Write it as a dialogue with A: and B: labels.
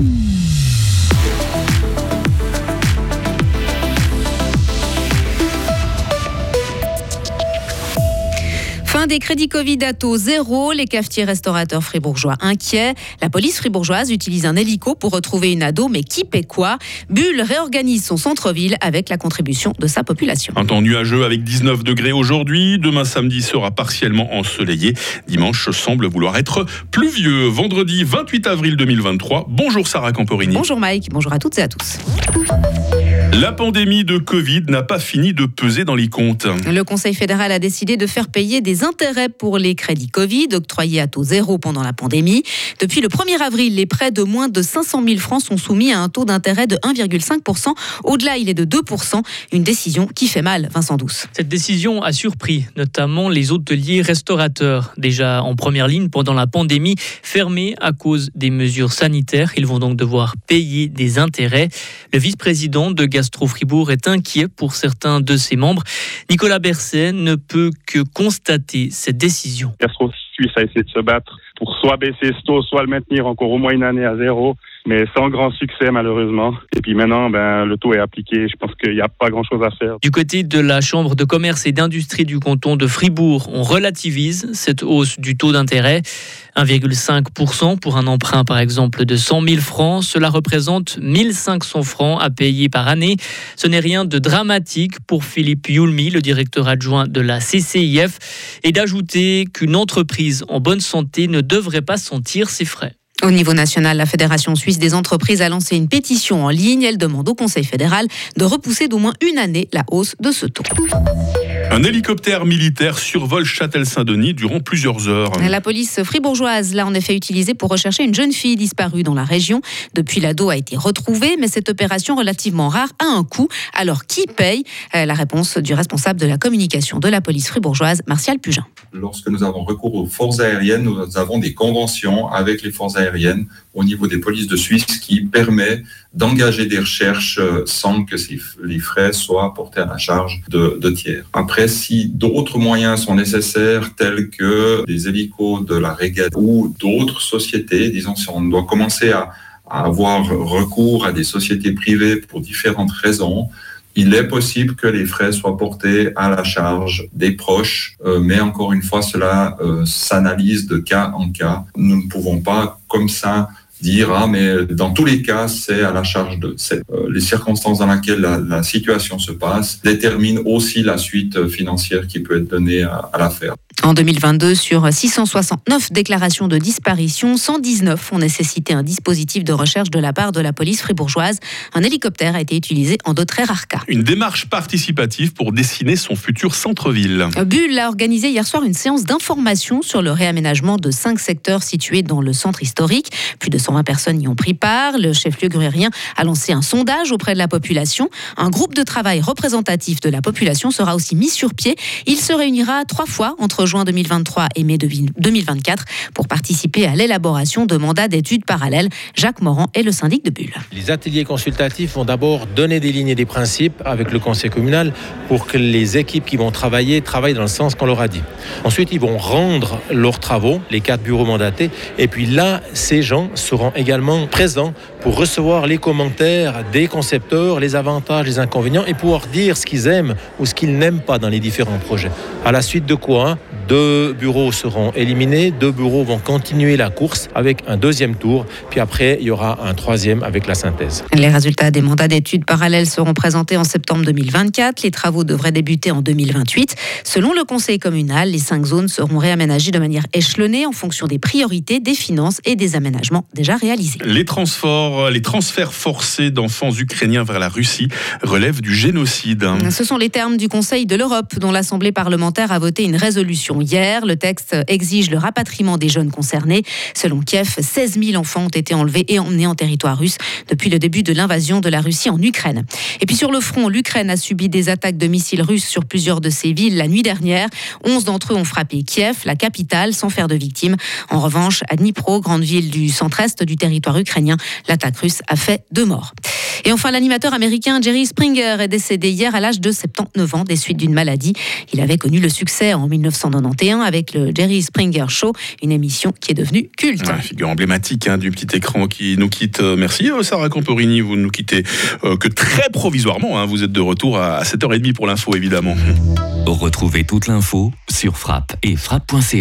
A: Mm-hmm. Fin des crédits Covid à taux zéro. Les cafetiers restaurateurs fribourgeois inquiets. La police fribourgeoise utilise un hélico pour retrouver une ado, mais qui paie quoi? Bulle réorganise son centre-ville avec la contribution de sa population.
B: Un temps nuageux avec 19 degrés aujourd'hui. Demain samedi sera partiellement ensoleillé. Dimanche semble vouloir être pluvieux. Vendredi 28 avril 2023. Bonjour Sarah Camporini.
A: Bonjour Mike. Bonjour à toutes et à tous.
B: La pandémie de Covid n'a pas fini de peser dans les comptes.
A: Le Conseil fédéral a décidé de faire payer des intérêts pour les crédits Covid octroyés à taux zéro pendant la pandémie. Depuis le 1er avril, les prêts de moins de 500 000 francs sont soumis à un taux d'intérêt de 1,5%. Au-delà, il est de 2%. Une décision qui fait mal, Vincent Douce.
C: Cette décision a surpris notamment les hôteliers restaurateurs, déjà en première ligne pendant la pandémie, fermés à cause des mesures sanitaires. Ils vont donc devoir payer des intérêts. Le vice-président de Fribourg est inquiet pour certains de ses membres. Nicolas Berset ne peut que constater cette décision.
D: Suisse a essayé de se battre pour soit baisser ce taux, soit le maintenir encore au moins une année à zéro mais sans grand succès malheureusement. Et puis maintenant, ben, le taux est appliqué. Je pense qu'il n'y a pas grand-chose à faire.
C: Du côté de la Chambre de commerce et d'industrie du canton de Fribourg, on relativise cette hausse du taux d'intérêt. 1,5% pour un emprunt par exemple de 100 000 francs. Cela représente 1500 francs à payer par année. Ce n'est rien de dramatique pour Philippe Yulmi, le directeur adjoint de la CCIF, et d'ajouter qu'une entreprise en bonne santé ne devrait pas sentir ses frais.
A: Au niveau national, la Fédération suisse des entreprises a lancé une pétition en ligne. Elle demande au Conseil fédéral de repousser d'au moins une année la hausse de ce taux.
B: Un hélicoptère militaire survole Châtel-Saint-Denis durant plusieurs heures.
A: La police fribourgeoise l'a en effet utilisé pour rechercher une jeune fille disparue dans la région. Depuis, l'ado a été retrouvé, mais cette opération relativement rare a un coût. Alors, qui paye? Euh, La réponse du responsable de la communication de la police fribourgeoise, Martial Pugin.
E: Lorsque nous avons recours aux forces aériennes, nous avons des conventions avec les forces aériennes au niveau des polices de Suisse qui permet d'engager des recherches euh, sans que les frais soient portés à la charge de, de tiers. Après, si d'autres moyens sont nécessaires, tels que des hélicos de la régate ou d'autres sociétés, disons si on doit commencer à, à avoir recours à des sociétés privées pour différentes raisons, il est possible que les frais soient portés à la charge des proches, euh, mais encore une fois, cela euh, s'analyse de cas en cas. Nous ne pouvons pas, comme ça, dire ah mais dans tous les cas c'est à la charge de euh, les circonstances dans lesquelles la, situation se passe déterminent aussi la suite financière qui peut être donnée à, à l'affaire.
A: En 2022, sur 669 déclarations de disparition, 119 ont nécessité un dispositif de recherche de la part de la police fribourgeoise. Un hélicoptère a été utilisé en de très rares cas.
B: Une démarche participative pour dessiner son futur centre-ville.
A: Bull a organisé hier soir une séance d'information sur le réaménagement de cinq secteurs situés dans le centre historique. Plus de 120 personnes y ont pris part. Le chef-lieu grurien a lancé un sondage auprès de la population. Un groupe de travail représentatif de la population sera aussi mis sur pied. Il se réunira trois fois entre juin 2023 et mai 2024 pour participer à l'élaboration de mandats d'études parallèles. Jacques Morand est le syndic de Bulle.
F: Les ateliers consultatifs vont d'abord donner des lignes et des principes avec le conseil communal pour que les équipes qui vont travailler travaillent dans le sens qu'on leur a dit. Ensuite, ils vont rendre leurs travaux, les quatre bureaux mandatés, et puis là, ces gens seront également présents pour recevoir les commentaires des concepteurs, les avantages, les inconvénients, et pouvoir dire ce qu'ils aiment ou ce qu'ils n'aiment pas dans les différents projets. À la suite de quoi deux bureaux seront éliminés, deux bureaux vont continuer la course avec un deuxième tour, puis après il y aura un troisième avec la synthèse.
A: Les résultats des mandats d'études parallèles seront présentés en septembre 2024. Les travaux devraient débuter en 2028. Selon le conseil communal, les cinq zones seront réaménagées de manière échelonnée en fonction des priorités, des finances et des aménagements déjà réalisés.
B: Les, transferts, les transferts forcés d'enfants ukrainiens vers la Russie relèvent du génocide.
A: Ce sont les termes du Conseil de l'Europe dont l'Assemblée parlementaire a voté une résolution hier. Le texte exige le rapatriement des jeunes concernés. Selon Kiev, 16 000 enfants ont été enlevés et emmenés en territoire russe depuis le début de l'invasion de la Russie en Ukraine. Et puis sur le front, l'Ukraine a subi des attaques de missiles russes sur plusieurs de ses villes la nuit dernière. 11 d'entre eux ont frappé Kiev, la capitale, sans faire de victimes. En revanche, à Dnipro, grande ville du centre-est, du territoire ukrainien. L'attaque russe a fait deux morts. Et enfin, l'animateur américain Jerry Springer est décédé hier à l'âge de 79 ans des suites d'une maladie. Il avait connu le succès en 1991 avec le Jerry Springer Show, une émission qui est devenue culte.
B: Ouais, figure emblématique hein, du petit écran qui nous quitte. Euh, merci euh, Sarah Camporini, vous ne nous quittez euh, que très provisoirement. hein. Vous êtes de retour à 7h30 pour l'info évidemment.
G: Retrouvez toute l'info sur frappe et frappe.ch.